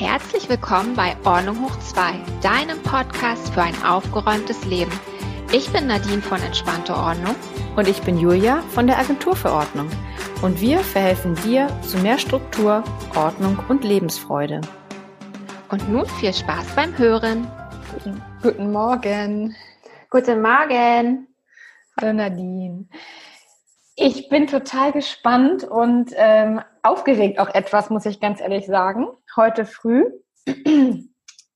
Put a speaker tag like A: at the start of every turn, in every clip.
A: Herzlich willkommen bei Ordnung hoch 2, deinem Podcast für ein aufgeräumtes Leben. Ich bin Nadine von Entspannte Ordnung.
B: Und ich bin Julia von der Agentur für Ordnung. Und wir verhelfen dir zu mehr Struktur, Ordnung und Lebensfreude.
A: Und nun viel Spaß beim Hören.
B: Guten, Morgen.
A: Guten Morgen.
B: Hallo Nadine. Ich bin total gespannt und ähm, aufgeregt auch etwas, muss ich ganz ehrlich sagen, heute früh.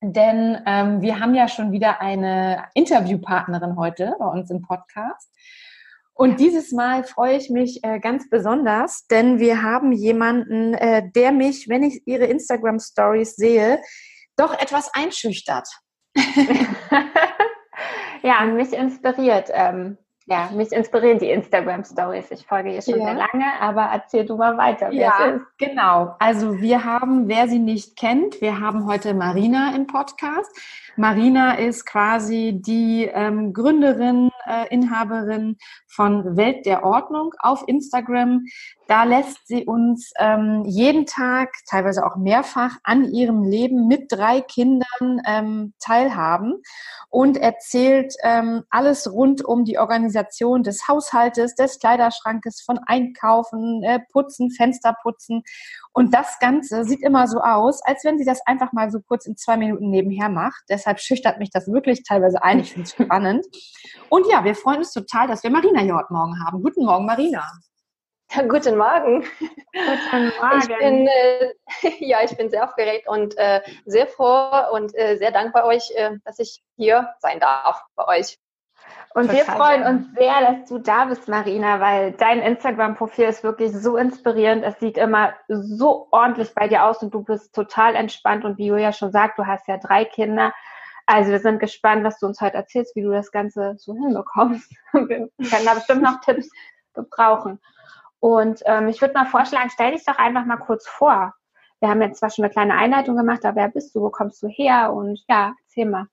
B: Denn ähm, wir haben ja schon wieder eine Interviewpartnerin heute bei uns im Podcast. Und dieses Mal freue ich mich äh, ganz besonders, denn wir haben jemanden, äh, der mich, wenn ich ihre Instagram Stories sehe, doch etwas einschüchtert.
A: ja, mich inspiriert. Ähm, ja, mich inspirieren die Instagram Stories. Ich folge ihr schon ja. sehr lange, aber erzähl du mal weiter.
B: ja, genau. Also wir haben, wer sie nicht kennt, wir haben heute Marina im Podcast. Marina ist quasi die ähm, Gründerin, äh, Inhaberin von Welt der Ordnung auf Instagram. Da lässt sie uns ähm, jeden Tag, teilweise auch mehrfach, an ihrem Leben mit drei Kindern ähm, teilhaben und erzählt ähm, alles rund um die Organisation des Haushaltes, des Kleiderschrankes, von Einkaufen, äh, Putzen, Fenster putzen. Und das Ganze sieht immer so aus, als wenn sie das einfach mal so kurz in zwei Minuten nebenher macht. Deshalb schüchtert mich das wirklich teilweise ein. Ich finde es spannend. Und ja, wir freuen uns total, dass wir Marina hier heute Morgen haben. Guten Morgen, Marina.
C: Ja, guten Morgen.
A: Guten Morgen.
C: Ich bin, äh, ja, ich bin sehr aufgeregt und äh, sehr froh und äh, sehr dankbar euch, äh, dass ich hier sein darf bei euch.
A: Und Total wir freuen uns sehr, dass du da bist, Marina, weil dein Instagram-Profil ist wirklich so inspirierend. Es sieht immer so ordentlich bei dir aus und du bist total entspannt. Und wie Julia schon sagt, du hast ja drei Kinder. Also wir sind gespannt, was du uns heute erzählst, wie du das Ganze so hinbekommst. Wir können da bestimmt noch Tipps gebrauchen. Und ähm, ich würde mal vorschlagen, stell dich doch einfach mal kurz vor. Wir haben jetzt zwar schon eine kleine Einleitung gemacht, aber wer bist du, wo kommst du her? Und ja, erzähl mal.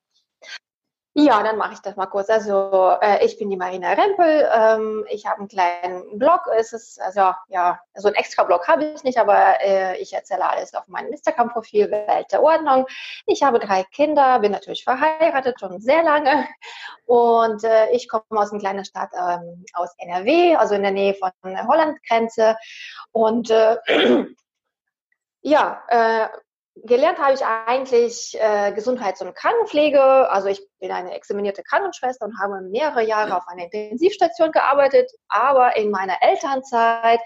C: Ja, dann mache ich das mal kurz. Also äh, ich bin die Marina Rempel. Ähm, ich habe einen kleinen Blog. Es ist also ja so ein extra Blog habe ich nicht, aber äh, ich erzähle alles auf meinem Instagram-Profil Welt der Ordnung. Ich habe drei Kinder, bin natürlich verheiratet schon sehr lange und äh, ich komme aus einer kleinen Stadt ähm, aus NRW, also in der Nähe von der Holland-Grenze und äh, ja, äh, gelernt habe ich eigentlich äh, Gesundheits- und Krankenpflege. Also ich bin eine examinierte Krankenschwester und habe mehrere Jahre auf einer Intensivstation gearbeitet. Aber in meiner Elternzeit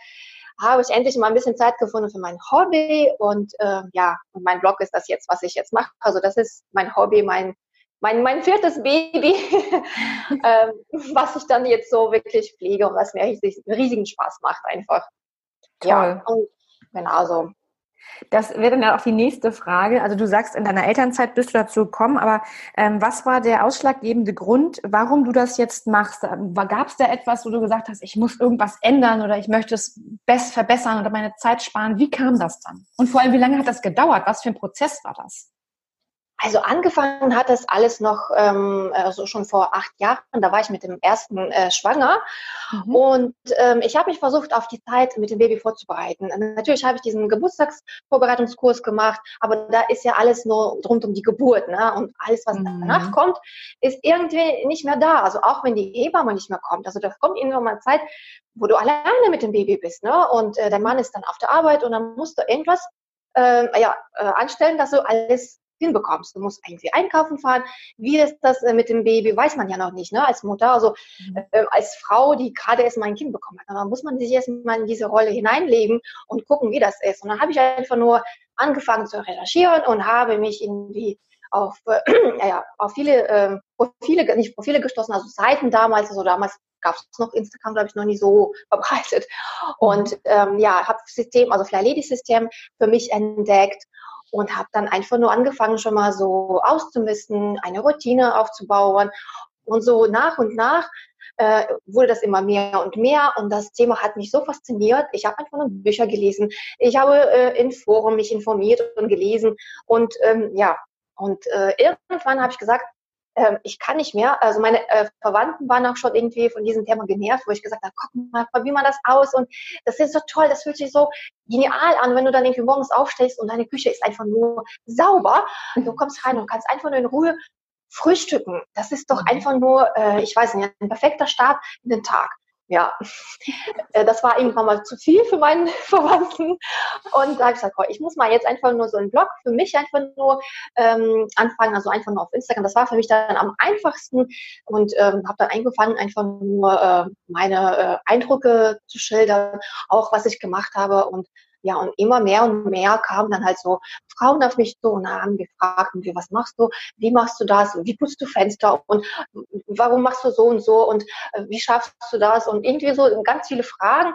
C: habe ich endlich mal ein bisschen Zeit gefunden für mein Hobby. Und äh, ja, und mein Blog ist das jetzt, was ich jetzt mache. Also das ist mein Hobby, mein mein, mein viertes Baby, ähm, was ich dann jetzt so wirklich pflege und was mir riesig, riesigen Spaß macht einfach.
B: Toll. Ja, und genau so. Das wäre dann auch die nächste Frage. Also du sagst, in deiner Elternzeit bist du dazu gekommen, aber ähm, was war der ausschlaggebende Grund, warum du das jetzt machst? Gab es da etwas, wo du gesagt hast, ich muss irgendwas ändern oder ich möchte es best verbessern oder meine Zeit sparen? Wie kam das dann? Und vor allem, wie lange hat das gedauert? Was für ein Prozess war das?
C: Also angefangen hat das alles noch ähm, also schon vor acht Jahren. Da war ich mit dem ersten äh, schwanger mhm. und ähm, ich habe mich versucht, auf die Zeit mit dem Baby vorzubereiten. Natürlich habe ich diesen Geburtstagsvorbereitungskurs gemacht, aber da ist ja alles nur rund um die Geburt, ne? Und alles, was mhm. danach kommt, ist irgendwie nicht mehr da. Also auch wenn die Hebamme nicht mehr kommt. Also da kommt irgendwann mal Zeit, wo du alleine mit dem Baby bist, ne? Und äh, dein Mann ist dann auf der Arbeit und dann musst du irgendwas äh, ja, äh, anstellen, dass du alles hinbekommst. Du musst irgendwie einkaufen fahren. Wie ist das äh, mit dem Baby, weiß man ja noch nicht, ne? als Mutter, also mhm. äh, als Frau, die gerade erst mal ein Kind bekommen hat. dann muss man sich erst mal in diese Rolle hineinlegen und gucken, wie das ist. Und dann habe ich einfach nur angefangen zu recherchieren und habe mich irgendwie auf, äh, ja, auf viele äh, Profile, nicht Profile gestoßen, also Seiten damals, also damals gab es noch Instagram, glaube ich, noch nie so verbreitet. Und mhm. ähm, ja, habe System, also Fly Lady System für mich entdeckt und habe dann einfach nur angefangen, schon mal so auszumisten, eine Routine aufzubauen. Und so nach und nach äh, wurde das immer mehr und mehr und das Thema hat mich so fasziniert. Ich habe einfach nur Bücher gelesen. Ich habe äh, in Foren mich informiert und gelesen und ähm, ja, und äh, irgendwann habe ich gesagt, ähm, ich kann nicht mehr. Also meine äh, Verwandten waren auch schon irgendwie von diesem Thema genervt, wo ich gesagt habe, guck mal, probier mal das aus und das ist so toll, das fühlt sich so genial an, wenn du dann irgendwie morgens aufstehst und deine Küche ist einfach nur sauber. Du kommst rein und kannst einfach nur in Ruhe frühstücken. Das ist doch mhm. einfach nur, äh, ich weiß nicht, ein perfekter Start in den Tag ja, äh, das war irgendwann mal zu viel für meinen Verwandten. Und da habe ich gesagt, oh, ich muss mal jetzt einfach nur so einen Blog für mich einfach nur ähm, anfangen, also einfach nur auf Instagram. Das war für mich dann am einfachsten und ähm, habe dann angefangen, einfach nur äh, meine äh, Eindrücke zu schildern, auch was ich gemacht habe und ja, und immer mehr und mehr kamen dann halt so Frauen auf mich zu und haben gefragt, wie, was machst du, wie machst du das, wie putzt du Fenster und warum machst du so und so und äh, wie schaffst du das und irgendwie so ganz viele Fragen.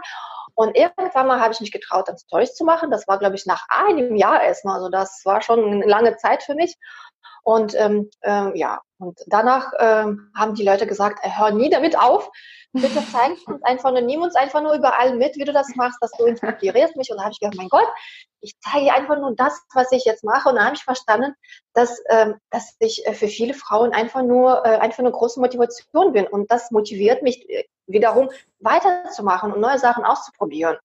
C: Und irgendwann mal habe ich mich getraut, dann Stories zu machen. Das war, glaube ich, nach einem Jahr erstmal. Also das war schon eine lange Zeit für mich. Und ähm, ähm, ja, und danach ähm, haben die Leute gesagt, hör nie damit auf. Bitte zeig uns einfach nur, nimm uns einfach nur überall mit, wie du das machst, dass du inspirierst mich. Und da habe ich gedacht, mein Gott, ich zeige einfach nur das, was ich jetzt mache. Und da habe ich verstanden, dass, ähm, dass ich äh, für viele Frauen einfach nur, äh, einfach eine große Motivation bin. Und das motiviert mich äh, wiederum weiterzumachen und neue Sachen auszuprobieren.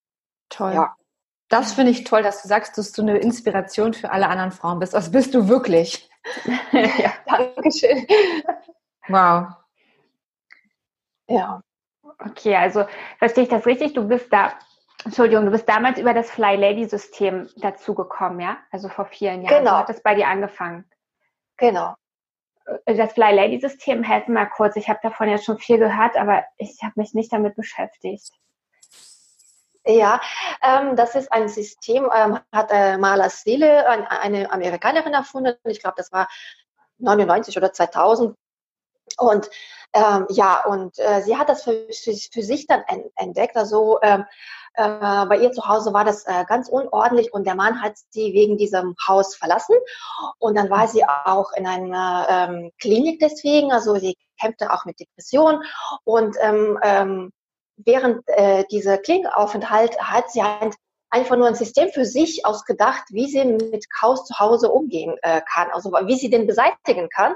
B: Toll. Ja. Das finde ich toll, dass du sagst, dass du eine Inspiration für alle anderen Frauen bist. Das bist du wirklich.
C: ja, danke schön.
B: Wow.
A: Ja. Okay, also verstehe ich das richtig? Du bist da, Entschuldigung, du bist damals über das Fly Lady System dazugekommen, ja? Also vor vielen Jahren.
C: Genau.
A: So hat das bei dir angefangen.
C: Genau.
A: Äh, das Fly Lady System, helfen mal kurz. Ich habe davon jetzt schon viel gehört, aber ich habe mich nicht damit beschäftigt.
C: Ja, ähm, das ist ein System, ähm, hat äh, Maler Seele, ein, eine Amerikanerin erfunden. Ich glaube, das war 99 oder 2000. Und ähm, ja, und äh, sie hat das für, für, für sich dann entdeckt. Also ähm, äh, bei ihr zu Hause war das äh, ganz unordentlich und der Mann hat sie wegen diesem Haus verlassen. Und dann war sie auch in einer ähm, Klinik deswegen. Also sie kämpfte auch mit Depressionen und ähm, ähm, während äh, dieser Klinikaufenthalt hat sie halt einfach nur ein System für sich ausgedacht, wie sie mit Chaos zu Hause umgehen äh, kann, also wie sie den beseitigen kann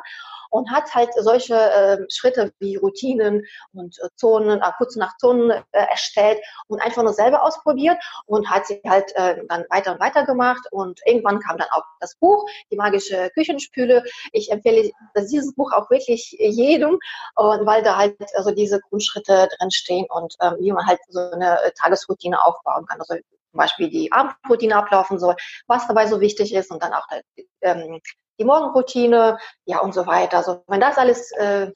C: und hat halt solche äh, Schritte wie Routinen und äh, Zonen, äh, kurz nach Zonen äh, erstellt und einfach nur selber ausprobiert und hat sie halt äh, dann weiter und weiter gemacht und irgendwann kam dann auch das Buch, die magische Küchenspüle. Ich empfehle dieses Buch auch wirklich jedem, und weil da halt also diese Grundschritte drin stehen und ähm, wie man halt so eine äh, Tagesroutine aufbauen kann. Also zum Beispiel die Abendroutine ablaufen soll, was dabei so wichtig ist und dann auch ähm, die Morgenroutine, ja und so weiter. Also wenn das alles äh,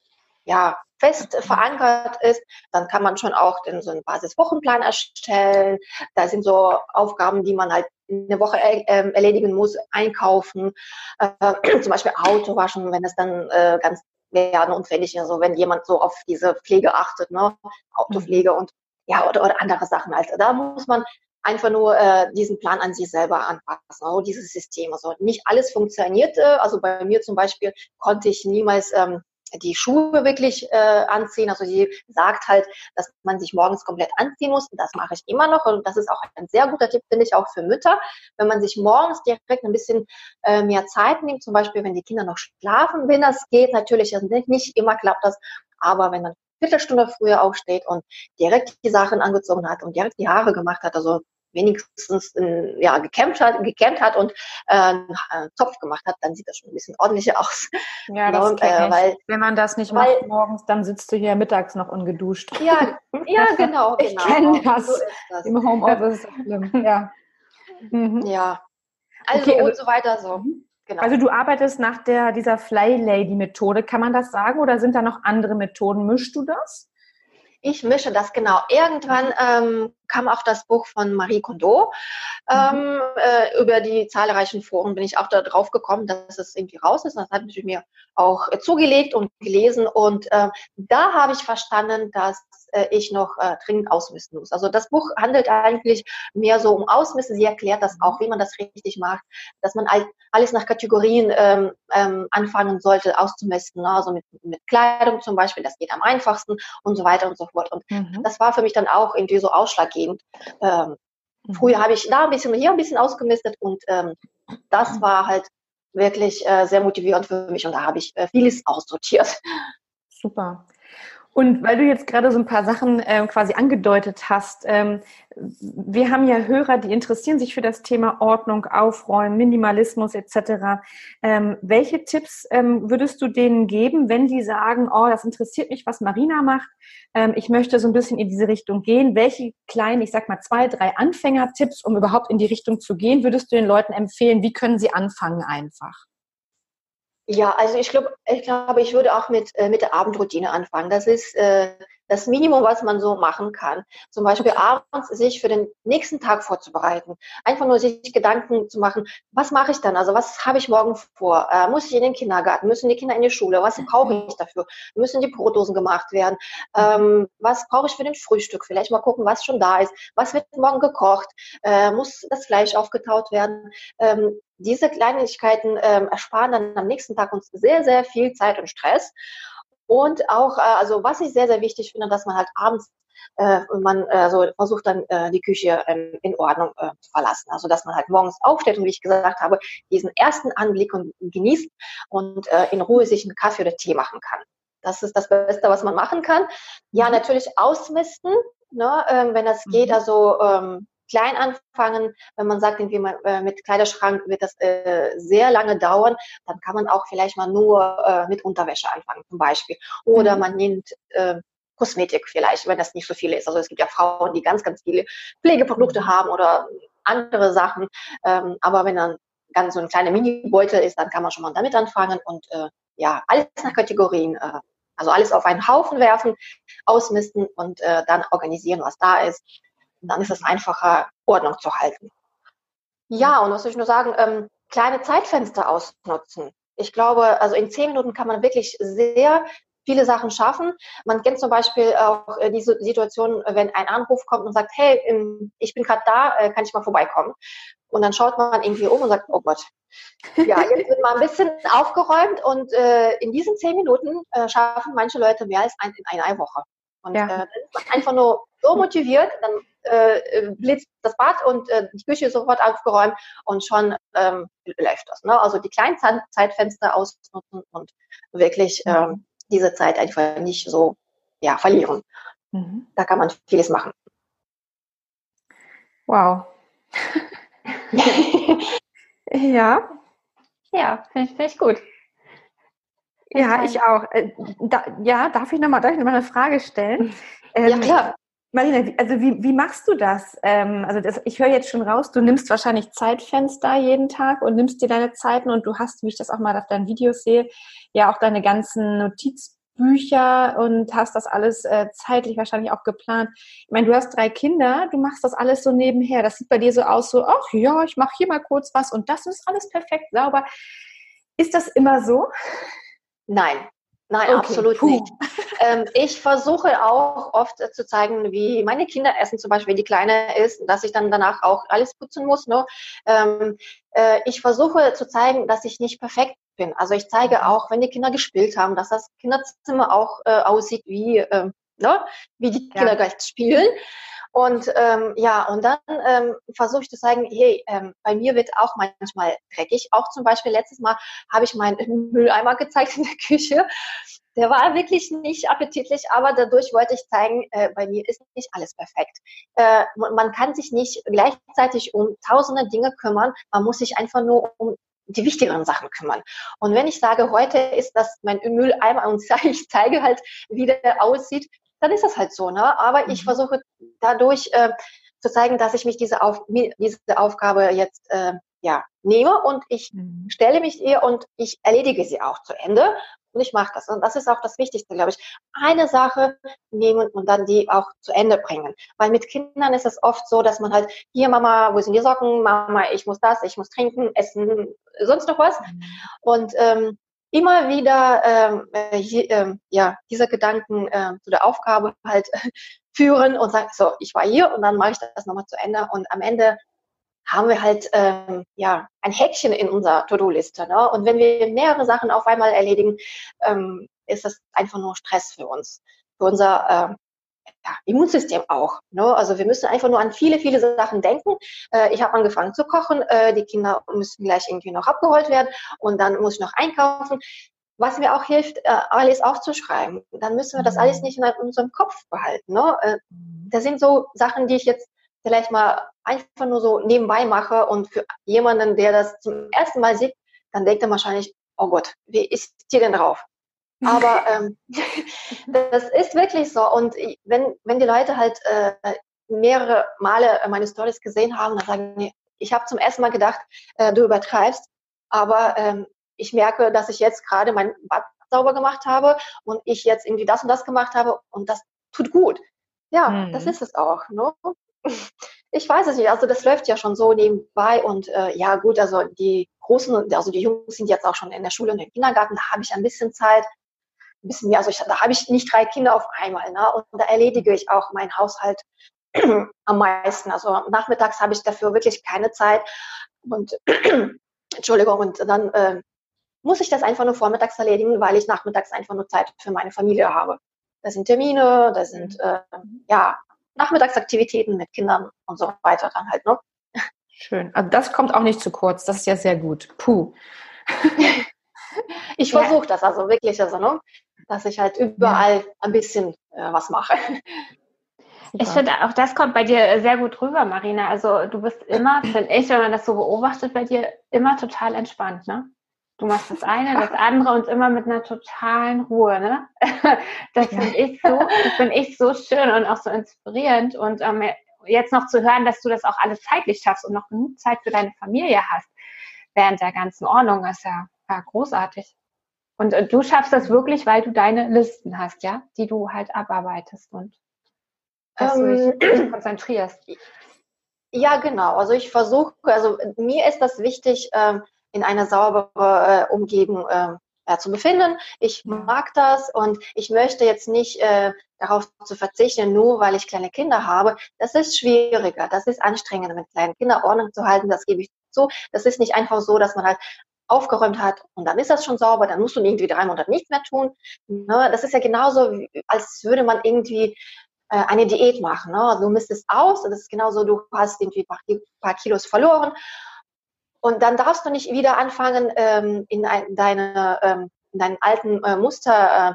C: ja fest verankert ist, dann kann man schon auch den, so einen Basiswochenplan erstellen. Da sind so Aufgaben, die man halt in der Woche äh, erledigen muss, einkaufen, äh, zum Beispiel Auto waschen, wenn es dann äh, ganz werden unfällig ist, also wenn jemand so auf diese Pflege achtet, ne, Autopflege und ja, oder, oder andere Sachen halt. Da muss man einfach nur äh, diesen Plan an sich selber anpassen, also dieses System. Also nicht alles funktionierte. Also bei mir zum Beispiel konnte ich niemals ähm, die Schuhe wirklich äh, anziehen. Also sie sagt halt, dass man sich morgens komplett anziehen muss. Und das mache ich immer noch. Und das ist auch ein sehr guter Tipp, finde ich, auch für Mütter. Wenn man sich morgens direkt ein bisschen äh, mehr Zeit nimmt, zum Beispiel, wenn die Kinder noch schlafen, wenn das geht, natürlich, also nicht immer klappt das. Aber wenn man Viertelstunde früher aufsteht und direkt die Sachen angezogen hat und direkt die Haare gemacht hat, also wenigstens äh, ja, gekämpft hat, gekämmt hat und äh, einen Topf gemacht hat, dann sieht das schon ein bisschen ordentlicher aus.
B: Ja, das und, äh, weil, Wenn man das nicht weil, macht morgens, dann sitzt du hier mittags noch ungeduscht.
C: Ja, ja genau.
B: ich
C: genau.
B: kenne das. So das. Im Homeoffice ist das schlimm. Ja.
C: Mhm. Ja. Also okay, und also so weiter so. Mhm.
B: Genau. Also du arbeitest nach der, dieser Fly Lady Methode, kann man das sagen? Oder sind da noch andere Methoden? Mischst du das?
C: Ich mische das genau. Irgendwann ähm, kam auch das Buch von Marie Kondo. Ähm, mhm. äh, über die zahlreichen Foren bin ich auch da drauf gekommen, dass es irgendwie raus ist. Das habe ich mir auch äh, zugelegt und gelesen. Und äh, da habe ich verstanden, dass äh, ich noch äh, dringend ausmisten muss. Also das Buch handelt eigentlich mehr so um Ausmisten. Sie erklärt das auch, wie man das richtig macht, dass man alles nach Kategorien ähm, ähm, anfangen sollte auszumisten. Ne? Also mit, mit Kleidung zum Beispiel, das geht am einfachsten und so weiter und so fort. Und mhm. das war für mich dann auch irgendwie so ausschlaggebend. Ähm, mhm. Früher habe ich da ein bisschen, hier ein bisschen ausgemistet und ähm, das war halt wirklich äh, sehr motivierend für mich und da habe ich äh, vieles aussortiert.
B: Super. Und weil du jetzt gerade so ein paar Sachen äh, quasi angedeutet hast, ähm, wir haben ja Hörer, die interessieren sich für das Thema Ordnung, Aufräumen, Minimalismus etc. Ähm, welche Tipps ähm, würdest du denen geben, wenn die sagen, oh, das interessiert mich, was Marina macht, ähm, ich möchte so ein bisschen in diese Richtung gehen? Welche kleinen, ich sag mal zwei, drei Anfängertipps, um überhaupt in die Richtung zu gehen, würdest du den Leuten empfehlen? Wie können sie anfangen einfach?
C: Ja, also ich glaube, ich glaube, ich würde auch mit, äh, mit der Abendroutine anfangen. Das ist äh, das Minimum, was man so machen kann. Zum Beispiel abends sich für den nächsten Tag vorzubereiten. Einfach nur sich Gedanken zu machen, was mache ich dann? Also was habe ich morgen vor? Äh, muss ich in den Kindergarten? Müssen die Kinder in die Schule? Was brauche mhm. ich dafür? Müssen die Brotdosen gemacht werden? Ähm, was brauche ich für den Frühstück? Vielleicht mal gucken, was schon da ist. Was wird morgen gekocht? Äh, muss das Fleisch aufgetaut werden? Ähm, diese Kleinigkeiten ähm, ersparen dann am nächsten Tag uns sehr, sehr viel Zeit und Stress. Und auch, äh, also was ich sehr, sehr wichtig finde, dass man halt abends äh, man äh, so versucht dann äh, die Küche ähm, in Ordnung äh, zu verlassen. Also dass man halt morgens aufsteht und wie ich gesagt habe, diesen ersten Anblick und genießt und äh, in Ruhe sich einen Kaffee oder Tee machen kann. Das ist das Beste, was man machen kann. Ja, mhm. natürlich ausmisten, ne, ähm, wenn das geht. Mhm. Also ähm, klein anfangen. Wenn man sagt, irgendwie mal, äh, mit Kleiderschrank wird das äh, sehr lange dauern, dann kann man auch vielleicht mal nur äh, mit Unterwäsche anfangen zum Beispiel. Oder mhm. man nimmt äh, Kosmetik vielleicht, wenn das nicht so viel ist. Also es gibt ja Frauen, die ganz, ganz viele Pflegeprodukte haben oder andere Sachen. Ähm, aber wenn dann ganz so ein kleiner Mini-Beutel ist, dann kann man schon mal damit anfangen und äh, ja, alles nach Kategorien, äh, also alles auf einen Haufen werfen, ausmisten und äh, dann organisieren, was da ist dann ist es einfacher, Ordnung zu halten. Ja, und was soll ich nur sagen, ähm, kleine Zeitfenster ausnutzen. Ich glaube, also in zehn Minuten kann man wirklich sehr viele Sachen schaffen. Man kennt zum Beispiel auch äh, diese Situation, wenn ein Anruf kommt und sagt, hey, ich bin gerade da, äh, kann ich mal vorbeikommen? Und dann schaut man irgendwie um und sagt, oh Gott, ja, jetzt wird mal ein bisschen aufgeräumt und äh, in diesen zehn Minuten äh, schaffen manche Leute mehr als ein, in einer Woche. Und ja. äh, einfach nur so motiviert, dann äh, blitzt das Bad und äh, die Küche sofort aufgeräumt und schon ähm, läuft das. Ne? Also die kleinen Zeitfenster ausnutzen und wirklich ähm, diese Zeit einfach nicht so ja, verlieren. Mhm. Da kann man vieles machen.
B: Wow. ja.
A: Ja, finde ich, find ich gut.
B: Ja, ich auch. Äh, da, ja, darf ich nochmal noch eine Frage stellen?
C: Ähm, ja, klar.
B: Marina, also wie, wie machst du das? Ähm, also das, ich höre jetzt schon raus, du nimmst wahrscheinlich Zeitfenster jeden Tag und nimmst dir deine Zeiten und du hast, wie ich das auch mal auf deinen Videos sehe, ja auch deine ganzen Notizbücher und hast das alles äh, zeitlich wahrscheinlich auch geplant. Ich meine, du hast drei Kinder, du machst das alles so nebenher. Das sieht bei dir so aus, so, ach ja, ich mache hier mal kurz was und das ist alles perfekt sauber. Ist das immer so?
C: Nein, Nein, okay. absolut Puh. nicht. Ähm, ich versuche auch oft äh, zu zeigen, wie meine Kinder essen, zum Beispiel, wenn die Kleine ist, dass ich dann danach auch alles putzen muss. Ne? Ähm, äh, ich versuche zu zeigen, dass ich nicht perfekt bin. Also ich zeige mhm. auch, wenn die Kinder gespielt haben, dass das Kinderzimmer auch äh, aussieht wie, äh, ne? wie die ja. Kinder gleich spielen. Und ähm, ja, und dann ähm, versuche ich zu sagen, hey, ähm, bei mir wird auch manchmal dreckig. Auch zum Beispiel letztes Mal habe ich meinen Mülleimer gezeigt in der Küche. Der war wirklich nicht appetitlich, aber dadurch wollte ich zeigen, äh, bei mir ist nicht alles perfekt. Äh, man kann sich nicht gleichzeitig um tausende Dinge kümmern. Man muss sich einfach nur um die wichtigeren Sachen kümmern. Und wenn ich sage, heute ist das mein Mülleimer und ich zeige halt, wie der aussieht, dann ist das halt so. Ne? Aber ich mhm. versuche dadurch äh, zu zeigen, dass ich mich diese, Auf diese Aufgabe jetzt äh, ja, nehme und ich mhm. stelle mich ihr und ich erledige sie auch zu Ende und ich mache das. Und das ist auch das Wichtigste, glaube ich. Eine Sache nehmen und dann die auch zu Ende bringen. Weil mit Kindern ist es oft so, dass man halt, hier Mama, wo sind die Socken? Mama, ich muss das, ich muss trinken, essen, sonst noch was. Mhm. Und ähm, immer wieder ähm, äh, hier, ähm, ja, diese Gedanken äh, zu der Aufgabe halt führen und sagen, so, ich war hier und dann mache ich das nochmal zu Ende und am Ende haben wir halt ähm, ja ein Häkchen in unserer To-Do-Liste. Ne? Und wenn wir mehrere Sachen auf einmal erledigen, ähm, ist das einfach nur Stress für uns, für unser ja, Immunsystem auch. Ne? Also wir müssen einfach nur an viele, viele Sachen denken. Äh, ich habe angefangen zu kochen, äh, die Kinder müssen gleich irgendwie noch abgeholt werden und dann muss ich noch einkaufen. Was mir auch hilft, äh, alles aufzuschreiben. Dann müssen wir das alles mhm. nicht in unserem Kopf behalten. Ne? Äh, mhm. das sind so Sachen, die ich jetzt vielleicht mal einfach nur so nebenbei mache und für jemanden, der das zum ersten Mal sieht, dann denkt er wahrscheinlich, oh Gott, wie ist die denn drauf? Aber ähm, das ist wirklich so. Und wenn, wenn die Leute halt äh, mehrere Male meine Stories gesehen haben, dann sagen die, ich habe zum ersten Mal gedacht, äh, du übertreibst, aber ähm, ich merke, dass ich jetzt gerade mein Bad sauber gemacht habe und ich jetzt irgendwie das und das gemacht habe und das tut gut. Ja, mhm. das ist es auch. Ne? Ich weiß es nicht. Also das läuft ja schon so nebenbei und äh, ja gut, also die Großen, also die Jungs sind jetzt auch schon in der Schule und im Kindergarten, da habe ich ein bisschen Zeit ein bisschen mehr. Also ich, da habe ich nicht drei Kinder auf einmal. Ne? Und da erledige ich auch meinen Haushalt am meisten. Also nachmittags habe ich dafür wirklich keine Zeit. Und Entschuldigung, und dann äh, muss ich das einfach nur vormittags erledigen, weil ich nachmittags einfach nur Zeit für meine Familie habe. Das sind Termine, das sind äh, ja Nachmittagsaktivitäten mit Kindern und so weiter dann halt, ne?
B: Schön. Also das kommt auch nicht zu kurz. Das ist ja sehr gut. Puh.
C: ich versuche das also wirklich, also, ne? Dass ich halt überall ja. ein bisschen äh, was mache.
A: Ich finde, auch das kommt bei dir sehr gut rüber, Marina. Also du bist immer, finde ich, wenn man das so beobachtet, bei dir immer total entspannt, ne? Du machst das eine, das andere und immer mit einer totalen Ruhe, ne? Das finde ich so, das finde ich so schön und auch so inspirierend. Und ähm, jetzt noch zu hören, dass du das auch alles zeitlich schaffst und noch genug Zeit für deine Familie hast während der ganzen Ordnung, ist ja, ja großartig. Und äh, du schaffst das wirklich, weil du deine Listen hast, ja, die du halt abarbeitest und dass ähm, du dich konzentrierst.
C: Ja, genau. Also ich versuche, also mir ist das wichtig, ähm, in einer sauberen äh, Umgebung äh, ja, zu befinden. Ich mag das und ich möchte jetzt nicht äh, darauf zu verzichten, nur weil ich kleine Kinder habe. Das ist schwieriger, das ist anstrengender, mit kleinen Kindern Ordnung zu halten, das gebe ich zu. Das ist nicht einfach so, dass man halt aufgeräumt hat und dann ist das schon sauber, dann musst du irgendwie drei Monate nichts mehr tun. Ne? Das ist ja genauso, als würde man irgendwie äh, eine Diät machen. Ne? Du misstest aus, das ist genauso, du hast irgendwie ein paar Kilos verloren und dann darfst du nicht wieder anfangen, ähm, ähm, in deinen alten äh, Muster äh,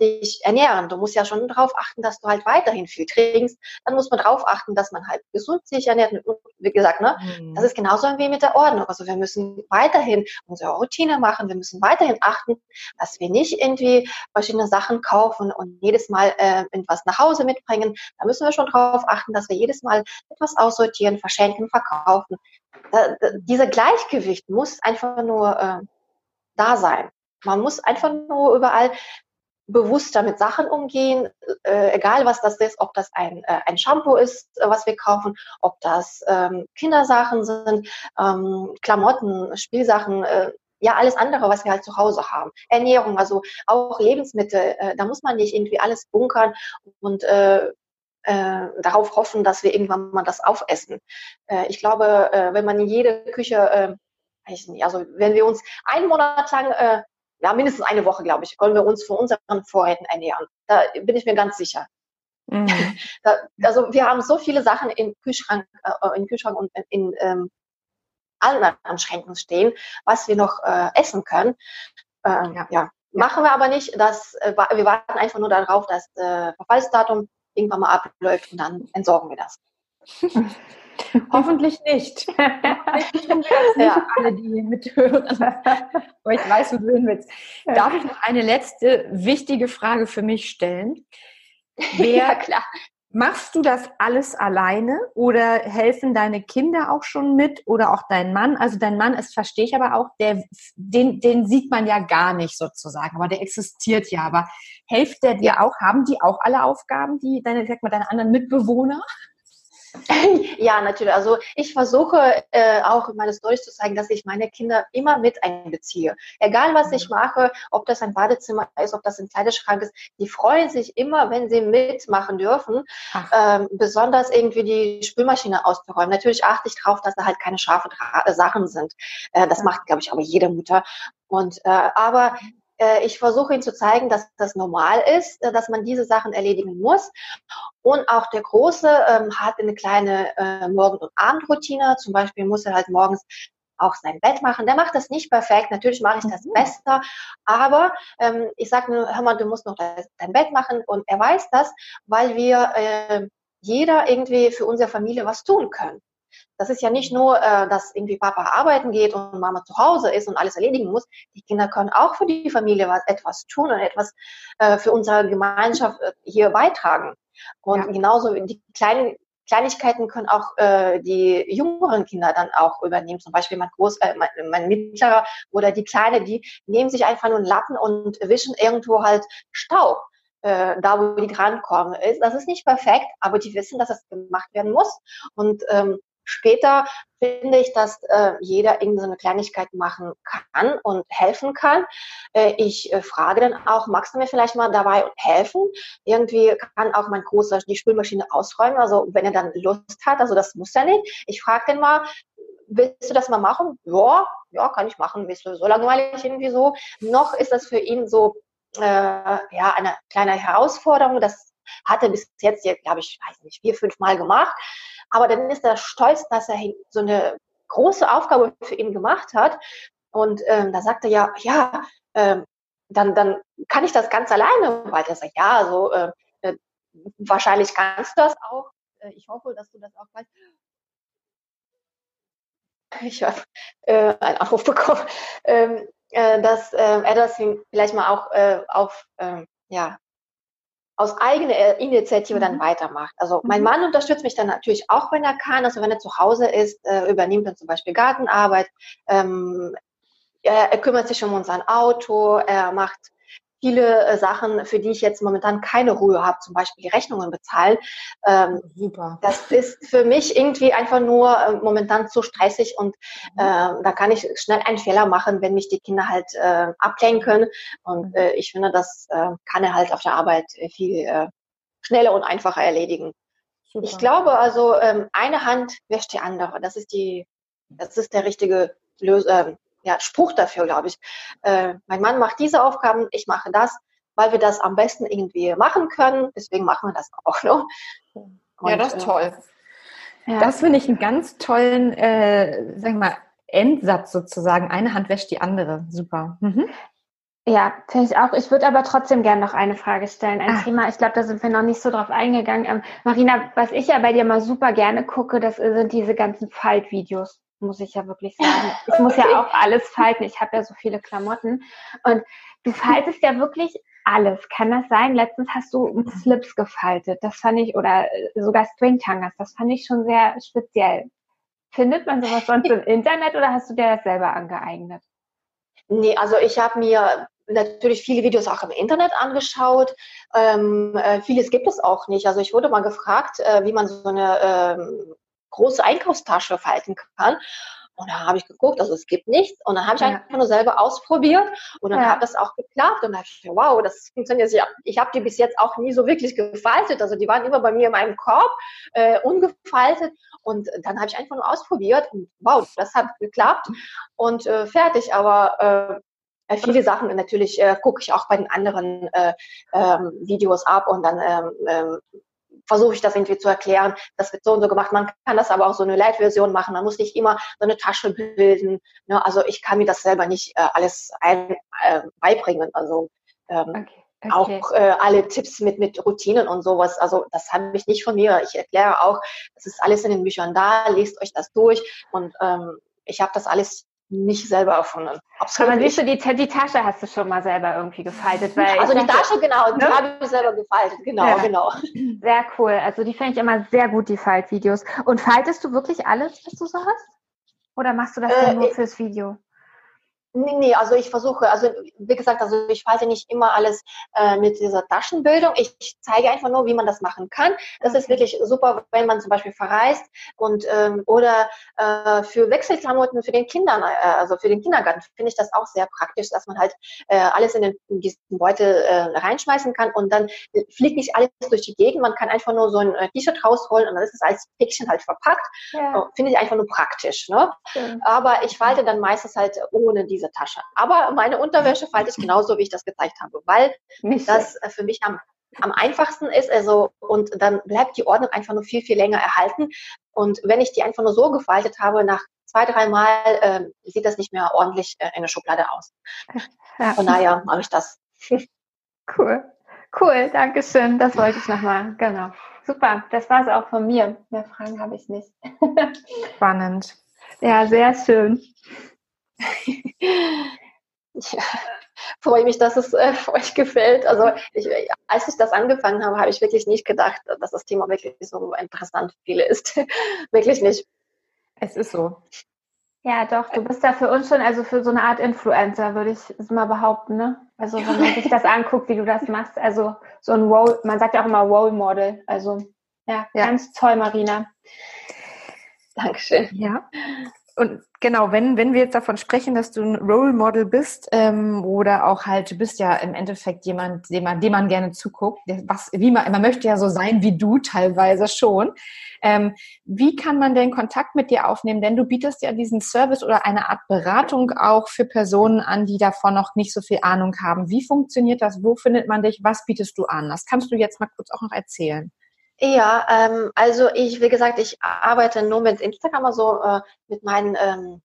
C: dich ernähren. Du musst ja schon darauf achten, dass du halt weiterhin viel trinkst. Dann muss man darauf achten, dass man halt gesund sich ernährt. Wie gesagt, ne, mhm. das ist genauso wie mit der Ordnung. Also wir müssen weiterhin unsere Routine machen. Wir müssen weiterhin achten, dass wir nicht irgendwie verschiedene Sachen kaufen und jedes Mal äh, etwas nach Hause mitbringen. Da müssen wir schon darauf achten, dass wir jedes Mal etwas aussortieren, verschenken, verkaufen. Da, da, dieser Gleichgewicht muss einfach nur äh, da sein. Man muss einfach nur überall bewusster mit Sachen umgehen, äh, egal was das ist, ob das ein, äh, ein Shampoo ist, äh, was wir kaufen, ob das ähm, Kindersachen sind, ähm, Klamotten, Spielsachen, äh, ja, alles andere, was wir halt zu Hause haben. Ernährung, also auch Lebensmittel, äh, da muss man nicht irgendwie alles bunkern und äh, darauf hoffen, dass wir irgendwann mal das aufessen. Ich glaube, wenn man in jede Küche, also wenn wir uns einen Monat lang äh, ja, mindestens eine Woche, glaube ich, können wir uns von unseren Vorräten ernähren. Da bin ich mir ganz sicher. Mhm. Da, also wir haben so viele Sachen im Kühlschrank, äh, im Kühlschrank und in, in ähm, anderen Schränken stehen, was wir noch äh, essen können. Äh, ja. ja. Machen wir aber nicht. Das, äh, wir warten einfach nur darauf, dass das Verfallsdatum irgendwann mal abläuft und dann entsorgen wir das.
B: Hoffentlich nicht. Hoffentlich nicht alle, die mithören. Aber ich weiß, wo du hin willst. Darf ich noch eine letzte wichtige Frage für mich stellen? Wer, ja, klar. Machst du das alles alleine oder helfen deine Kinder auch schon mit oder auch dein Mann? Also dein Mann, das verstehe ich aber auch, der, den, den sieht man ja gar nicht sozusagen, aber der existiert ja. Aber hilft der dir auch? Haben die auch alle Aufgaben, die deine, sag mal, deine anderen Mitbewohner?
C: Ja, natürlich. Also ich versuche äh, auch meine Storys zu zeigen, dass ich meine Kinder immer mit einbeziehe. Egal was ich mhm. mache, ob das ein Badezimmer ist, ob das ein Kleiderschrank ist, die freuen sich immer, wenn sie mitmachen dürfen. Ähm, besonders irgendwie die Spülmaschine auszuräumen. Natürlich achte ich darauf, dass da halt keine scharfen Sachen sind. Äh, das macht, glaube ich, aber jede Mutter. Und äh, aber äh, ich versuche ihnen zu zeigen, dass das normal ist, äh, dass man diese Sachen erledigen muss. Und auch der Große ähm, hat eine kleine äh, Morgen- und Abendroutine. Zum Beispiel muss er halt morgens auch sein Bett machen. Der macht das nicht perfekt. Natürlich mache ich das mhm. besser. Aber ähm, ich sage nur, hör mal, du musst noch dein Bett machen. Und er weiß das, weil wir äh, jeder irgendwie für unsere Familie was tun können. Das ist ja nicht nur, äh, dass irgendwie Papa arbeiten geht und Mama zu Hause ist und alles erledigen muss. Die Kinder können auch für die Familie was, etwas tun und etwas äh, für unsere Gemeinschaft äh, hier beitragen. Und ja. genauso die kleinen Kleinigkeiten können auch äh, die jüngeren Kinder dann auch übernehmen. Zum Beispiel mein Groß, äh, mein, mein Mittlerer oder die Kleine, die nehmen sich einfach nur einen Lappen und wischen irgendwo halt Staub äh, da, wo die drankommen. Das ist nicht perfekt, aber die wissen, dass es gemacht werden muss. Und ähm, Später finde ich, dass äh, jeder irgendeine Kleinigkeit machen kann und helfen kann. Äh, ich äh, frage dann auch, magst du mir vielleicht mal dabei helfen? Irgendwie kann auch mein Großer die Spülmaschine ausräumen, also wenn er dann Lust hat, also das muss er nicht. Ich frage den mal, willst du das mal machen? Ja, ja, kann ich machen. Bist du so langweilig irgendwie so? Noch ist das für ihn so, äh, ja, eine kleine Herausforderung. Das hat er bis jetzt, glaube ich, weiß nicht, vier, fünf Mal gemacht. Aber dann ist er stolz, dass er so eine große Aufgabe für ihn gemacht hat. Und ähm, da sagt er ja, ja, ähm, dann, dann kann ich das ganz alleine. Weil er sagt, ja, also äh, äh, wahrscheinlich kannst du das auch. Äh, ich hoffe, dass du das auch weißt. Ich habe äh, einen Anruf bekommen, ähm, äh, dass äh, er das vielleicht mal auch äh, auf äh, ja, aus eigener Initiative dann mhm. weitermacht. Also mein mhm. Mann unterstützt mich dann natürlich auch, wenn er kann. Also wenn er zu Hause ist, äh, übernimmt er zum Beispiel Gartenarbeit. Ähm, er, er, kümmert sich um unser Auto. Er macht viele äh, Sachen, für die ich jetzt momentan keine Ruhe habe, zum Beispiel die Rechnungen bezahlen. Ähm, Super. Das ist für mich irgendwie einfach nur äh, momentan zu stressig und äh, da kann ich schnell einen Fehler machen, wenn mich die Kinder halt äh, ablenken. Und mhm. äh, ich finde, das äh, kann er halt auf der Arbeit viel äh, schneller und einfacher erledigen. Super. Ich glaube also, ähm, eine Hand wäscht die andere. Das ist die, das ist der richtige Lösung. Äh, ja, Spruch dafür, glaube ich. Äh, mein Mann macht diese Aufgaben, ich mache das, weil wir das am besten irgendwie machen können. Deswegen machen wir das auch. Ne?
B: Und, ja, das ist äh, toll. Ja. Das finde ich einen ganz tollen, äh, sag ich mal, Endsatz sozusagen. Eine Hand wäscht die andere. Super. Mhm.
A: Ja, finde ich auch. Ich würde aber trotzdem gerne noch eine Frage stellen. Ein Ach. Thema, ich glaube, da sind wir noch nicht so drauf eingegangen. Ähm, Marina, was ich ja bei dir mal super gerne gucke, das sind diese ganzen Faltvideos muss ich ja wirklich sagen. Ich muss ja auch alles falten. Ich habe ja so viele Klamotten. Und du faltest ja wirklich alles. Kann das sein? Letztens hast du Slips gefaltet. Das fand ich, oder äh, sogar Stringtangas. Das fand ich schon sehr speziell. Findet man sowas sonst im Internet oder hast du dir das selber angeeignet?
C: Nee, also ich habe mir natürlich viele Videos auch im Internet angeschaut. Ähm, äh, vieles gibt es auch nicht. Also ich wurde mal gefragt, äh, wie man so eine ähm, große Einkaufstasche falten kann. Und da habe ich geguckt, also es gibt nichts. Und dann habe ich ja. einfach nur selber ausprobiert und dann ja. hat das auch geklappt. Und dann habe ich gedacht, wow, das funktioniert. Ich habe hab die bis jetzt auch nie so wirklich gefaltet. Also die waren immer bei mir in meinem Korb äh, ungefaltet. Und dann habe ich einfach nur ausprobiert und wow, das hat geklappt und äh, fertig. Aber äh, viele Sachen natürlich äh, gucke ich auch bei den anderen äh, ähm, Videos ab und dann ähm, ähm, versuche ich das irgendwie zu erklären, das wird so und so gemacht. Man kann das aber auch so eine Light-Version machen. Man muss nicht immer so eine Tasche bilden. Ne? Also ich kann mir das selber nicht äh, alles ein, äh, beibringen. Also ähm, okay. Okay. Auch äh, alle Tipps mit, mit Routinen und sowas. Also das habe ich nicht von mir. Ich erkläre auch, das ist alles in den Büchern da, lest euch das durch und ähm, ich habe das alles nicht selber erfunden.
A: Absolut Aber siehst du, die, die Tasche hast du schon mal selber irgendwie gefaltet.
C: Weil also die Tasche, genau, die ne? habe ich selber gefaltet, genau, ja. genau.
A: Sehr cool. Also die finde ich immer sehr gut, die Faltvideos. Und faltest du wirklich alles, was du so hast? Oder machst du das äh, nur fürs Video?
C: Nee, nee, also ich versuche, also wie gesagt, also ich falte nicht immer alles äh, mit dieser Taschenbildung. Ich, ich zeige einfach nur, wie man das machen kann. Das okay. ist wirklich super, wenn man zum Beispiel verreist und ähm, oder äh, für Wechselklamotten für den Kindern, äh, also für den Kindergarten finde ich das auch sehr praktisch, dass man halt äh, alles in, den, in diesen Beutel äh, reinschmeißen kann und dann fliegt nicht alles durch die Gegend. Man kann einfach nur so ein äh, T-Shirt rausholen und dann ist es als Päckchen halt verpackt. Ja. Finde ich einfach nur praktisch. Ne? Ja. Aber ich falte dann meistens halt ohne die diese Tasche. Aber meine Unterwäsche falte ich genauso, wie ich das gezeigt habe, weil Nicht das schlecht. für mich am, am einfachsten ist. Also, und dann bleibt die Ordnung einfach nur viel, viel länger erhalten. Und wenn ich die einfach nur so gefaltet habe, nach zwei, dreimal äh, sieht das nicht mehr ordentlich äh, in der Schublade aus. Ja. Von daher mache ich das.
A: Cool. Cool, danke schön. Das wollte ich nochmal. Genau. Super, das war es auch von mir. Mehr Fragen habe ich nicht.
B: Spannend.
A: Ja, sehr schön.
C: Ja, freue mich, dass es äh, euch gefällt. Also ich, als ich das angefangen habe, habe ich wirklich nicht gedacht, dass das Thema wirklich so interessant für viele ist. wirklich nicht.
B: Es ist so.
A: Ja, doch, du bist da für uns schon, also für so eine Art Influencer, würde ich mal behaupten, ne? Also wenn man sich das anguckt, wie du das machst, also so ein Role, man sagt ja auch immer Role Model, also ja, ja. ganz toll, Marina.
B: Dankeschön. Ja. Und genau, wenn, wenn wir jetzt davon sprechen, dass du ein Role Model bist ähm, oder auch halt, du bist ja im Endeffekt jemand, dem man, dem man gerne zuguckt, was, wie man, man möchte ja so sein wie du teilweise schon. Ähm, wie kann man denn Kontakt mit dir aufnehmen? Denn du bietest ja diesen Service oder eine Art Beratung auch für Personen an, die davon noch nicht so viel Ahnung haben. Wie funktioniert das? Wo findet man dich? Was bietest du an? Das kannst du jetzt mal kurz auch noch erzählen.
C: Ja, ähm, also ich, wie gesagt, ich arbeite nur mit Instagram, also äh, mit meinen ähm,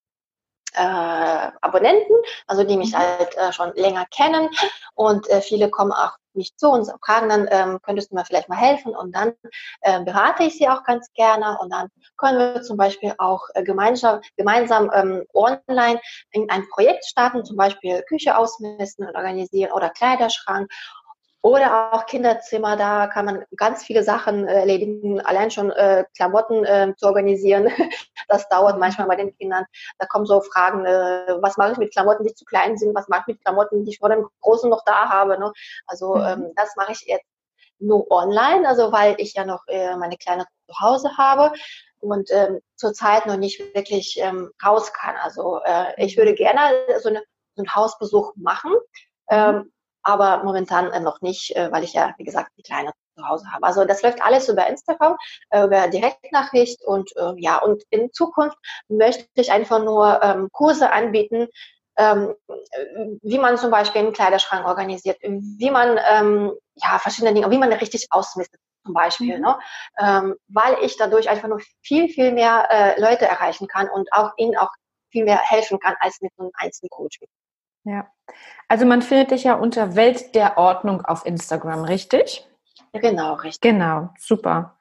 C: äh, Abonnenten, also die mich mhm. halt äh, schon länger kennen. Und äh, viele kommen auch mich zu und fragen dann, ähm, könntest du mir vielleicht mal helfen? Und dann äh, berate ich sie auch ganz gerne. Und dann können wir zum Beispiel auch äh, gemeinsam, gemeinsam ähm, online in ein Projekt starten, zum Beispiel Küche ausmessen und organisieren oder Kleiderschrank oder auch Kinderzimmer, da kann man ganz viele Sachen äh, erledigen, allein schon äh, Klamotten äh, zu organisieren. Das dauert manchmal bei den Kindern. Da kommen so Fragen, äh, was mache ich mit Klamotten, die zu klein sind, was mache ich mit Klamotten, die ich vor dem Großen noch da habe. Ne? Also mhm. ähm, das mache ich jetzt nur online, also weil ich ja noch äh, meine Kleine zu Hause habe und ähm, zurzeit noch nicht wirklich ähm, raus kann. Also äh, ich würde gerne so, eine, so einen Hausbesuch machen. Ähm, aber momentan äh, noch nicht, äh, weil ich ja, wie gesagt, die Kleine zu Hause habe. Also das läuft alles über Instagram, äh, über Direktnachricht und ja, und in Zukunft möchte ich einfach nur ähm, Kurse anbieten, ähm, wie man zum Beispiel einen Kleiderschrank organisiert, wie man ähm, ja verschiedene Dinge, wie man richtig ausmistet zum Beispiel, mhm. ne? ähm, weil ich dadurch einfach nur viel viel mehr äh, Leute erreichen kann und auch ihnen auch viel mehr helfen kann als mit einem einzelnen Coaching.
B: Ja. Also man findet dich ja unter Welt der Ordnung auf Instagram, richtig?
C: Genau, richtig.
B: Genau, super.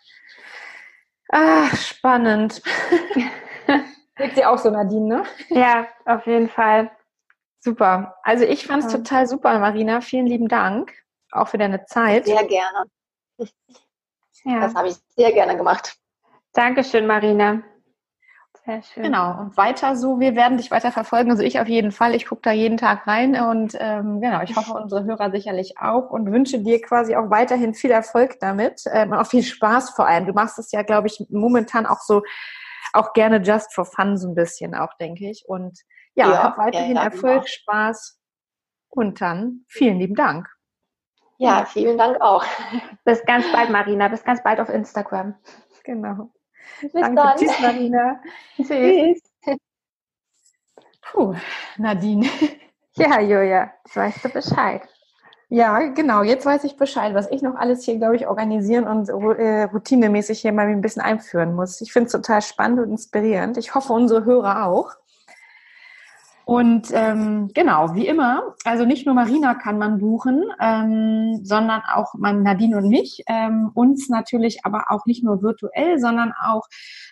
B: Ah, spannend. Wirkt sie auch so, Nadine, ne?
A: Ja, auf jeden Fall.
B: Super. Also ich fand es ja. total super, Marina. Vielen lieben Dank. Auch für deine Zeit.
C: Sehr gerne. Ja. Das habe ich sehr gerne gemacht.
A: Dankeschön, Marina.
B: Sehr schön. Genau, und weiter so, wir werden dich weiter verfolgen, also ich auf jeden Fall, ich gucke da jeden Tag rein und ähm, genau, ich hoffe unsere Hörer sicherlich auch und wünsche dir quasi auch weiterhin viel Erfolg damit ähm, und auch viel Spaß vor allem. Du machst es ja, glaube ich, momentan auch so, auch gerne just for fun so ein bisschen auch, denke ich. Und ja, ja weiterhin ja, Erfolg, genau. Spaß und dann vielen lieben Dank.
C: Ja, vielen Dank auch.
A: Bis ganz bald, Marina. Bis ganz bald auf Instagram.
B: Genau.
A: Bis Danke. dann. Tschüss, Marina.
B: Tschüss. Puh, Nadine.
A: Ja, Julia, jetzt weißt du Bescheid.
B: Ja, genau. Jetzt weiß ich Bescheid, was ich noch alles hier, glaube ich, organisieren und äh, routinemäßig hier mal ein bisschen einführen muss. Ich finde es total spannend und inspirierend. Ich hoffe, unsere Hörer auch. Und ähm, genau, wie immer, also nicht nur Marina kann man buchen, ähm, sondern auch man, Nadine und mich, ähm, uns natürlich aber auch nicht nur virtuell, sondern auch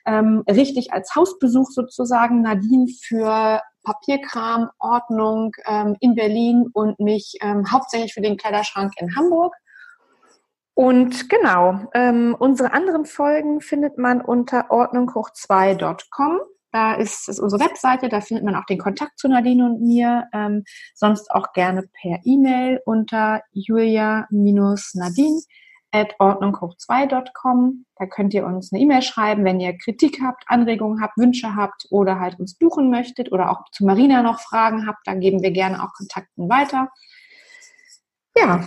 B: ähm, richtig als Hausbesuch sozusagen. Nadine für Papierkram, Ordnung ähm, in Berlin und mich ähm, hauptsächlich für den Kleiderschrank in Hamburg. Und genau, ähm, unsere anderen Folgen findet man unter ordnunghoch2.com. Da ist, ist unsere Webseite, da findet man auch den Kontakt zu Nadine und mir. Ähm, sonst auch gerne per E-Mail unter julia-nadine at ordnunghoch2.com. Da könnt ihr uns eine E-Mail schreiben, wenn ihr Kritik habt, Anregungen habt, Wünsche habt oder halt uns buchen möchtet oder auch zu Marina noch Fragen habt. Da geben wir gerne auch Kontakten weiter. Ja,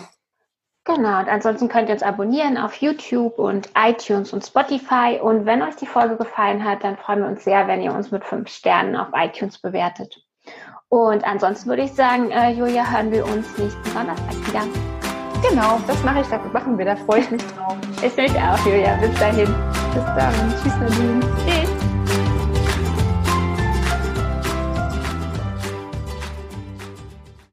A: Genau, und ansonsten könnt ihr uns abonnieren auf YouTube und iTunes und Spotify. Und wenn euch die Folge gefallen hat, dann freuen wir uns sehr, wenn ihr uns mit fünf Sternen auf iTunes bewertet. Und ansonsten würde ich sagen, äh, Julia, hören wir uns nächsten Donnerstag wieder.
B: Genau, das mache ich, das machen wir, da freue ich mich drauf.
A: Ich mich auch, Julia. Bis dahin.
B: Bis dann. Tschüss, Nadine.